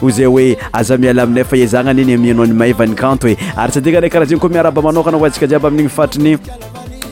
Hoy zay hoe aza miala aminay fa ezahagna anie ny mihaino an'i Maiva ny kanto e. Ary tsy adika ilay karaha zegny koa miarahaba manokana ho antsika jiaby amin'igny faritry ny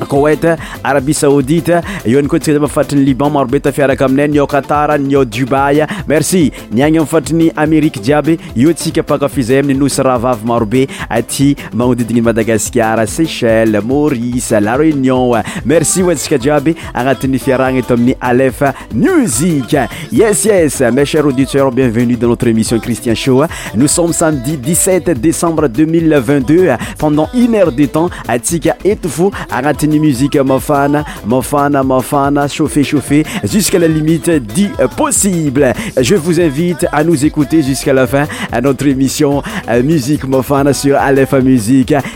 Koweït, Arabie Saoudite, eo ihany koa antsika jiaby amin'ny faritry ny Liban marobe tafiaraka aminay, ny ao Qatar, ny ao Dubaï, merci, ny agny amin'ny faritry ny Amerique jiaby eo tsika mpankafy zay amin'ny nosy rahavavy marobe aty magnodidigny an'i Madagasikara, Seychelles, Maurice, La Réunion, merci ho antsika jiaby agnatin'ny fiarahagna eto amin'ny Alefa. musique yes yes mes chers auditeurs bienvenue dans notre émission christian show nous sommes samedi 17 décembre 2022 pendant une heure de temps Atika eto fo fan musique fan mafana fan chauffer chauffer jusqu'à la limite du possible je vous invite à nous écouter jusqu'à la fin à notre émission euh, musique fan sur Alepha Musique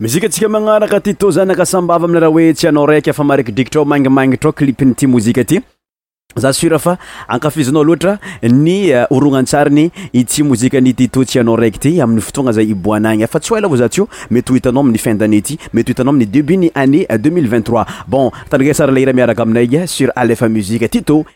Mizika antsika magnaraka ty to zanaka sambava amle raha hoe tsy anao raiky fa marikidrikitrao mangimangitro clipiny ty mozika ty za sur fa ankafizinao loatra ny eh, horonantsariny ity mozika ny ty to tsy anao raiky ty amin'ny fotoagna zay hiboana agny fa tsy ho ela vao za tsy io mety ho hitanao amin'ny fin d'année ty mety ho hitanao amin'ny début ny année 2023 bon tandrigay sary le hira miaraka aminay eh, sur alefa musique ty to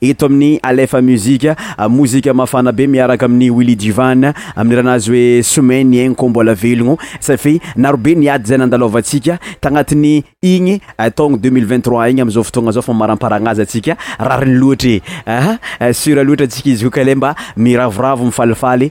Eto amin'ny Alefa Music, mozika mafana be miaraka amin'i Willy Divan amin'ny hiraanazy hoe Somay ny aigno ko mbola velogno safia narobe ny ady izay nandalovantsika tagnatin'ny igny taogno deux mille vingt trois igny amin'izao fotoagna zao fa maramparagnaza antsika rariny loatra e! Aha! Sur loatra antsika izy ko ka le mba miravoravo mifalifaly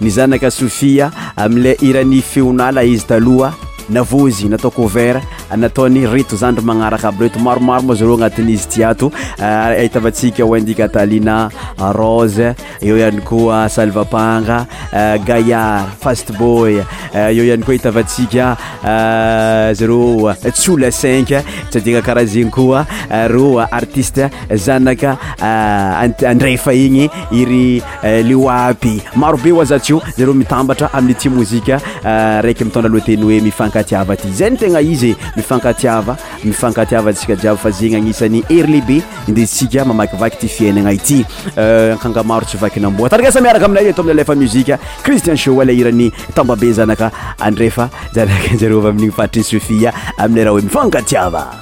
Ny zanaka Sofia amin'ilay hiran'ny Feon'ala izy taloha navozy natao cover nataony reto zandry magnaraka aby reto maromaro moa zareo agnatin'izy ity ato ah, ahitavantsika Wendy Catalina Rose eo ihany koa Salva Panga ah, Gaillard Fast Boy ah, eo ihany koa ahitavantsika zareo Tsola 5 tsy adika karaha zegny koa reo artiste zanaka andrefa igny iry Eh, leo aby maro be oaza tsy eo zareo mitambatra amin'ity mozika eh, raiky mitondra lohateny hoe mifankatiava ty zay ny tegna izy e mifankatiava mifankatiava antsika jiaby fa zegny agnisan'ny hery lehibe indesintsika mamakivaky ty fiainagna ity eh, ankanga maro tsy vakin'amboa tandrigasa miaraka aminay eto amin'ny alefa muzika christian show ilay hiran'ny tambabe zanaka andrefa zanaka jerova amin'igny faritry sofia amin'ny raha hoe mifankatiava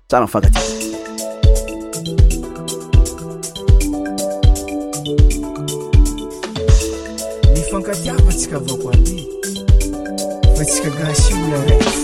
Tsara mifankatia. Mifankatiavantsika avako andy fa tsika gasy olona raiky.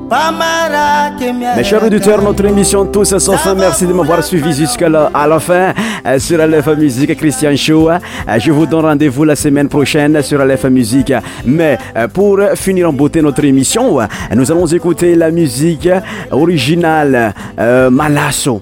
notre émission Tous son fin. Merci de m'avoir suivi jusqu'à la, fin euh, sur Aleph Musique Christian Show. Euh, je vous donne rendez-vous la semaine prochaine sur Aleph Musique. Mais euh, pour finir en beauté notre émission, nous allons écouter la musique originale euh, Malasso.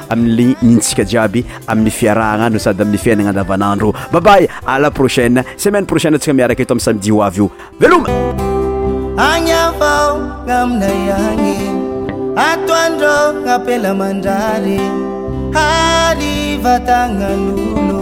amin'ny nintsika jiaby amin'ny fiarahana no sady amin'ny fiainana andavanandro babay à la prochaine semaine prochaine atsika miaraka eto amin'ny samedi ho avy io veloma agny avao gn'aminay agny atoandro gn'apela mandrary hariva tagnan'olo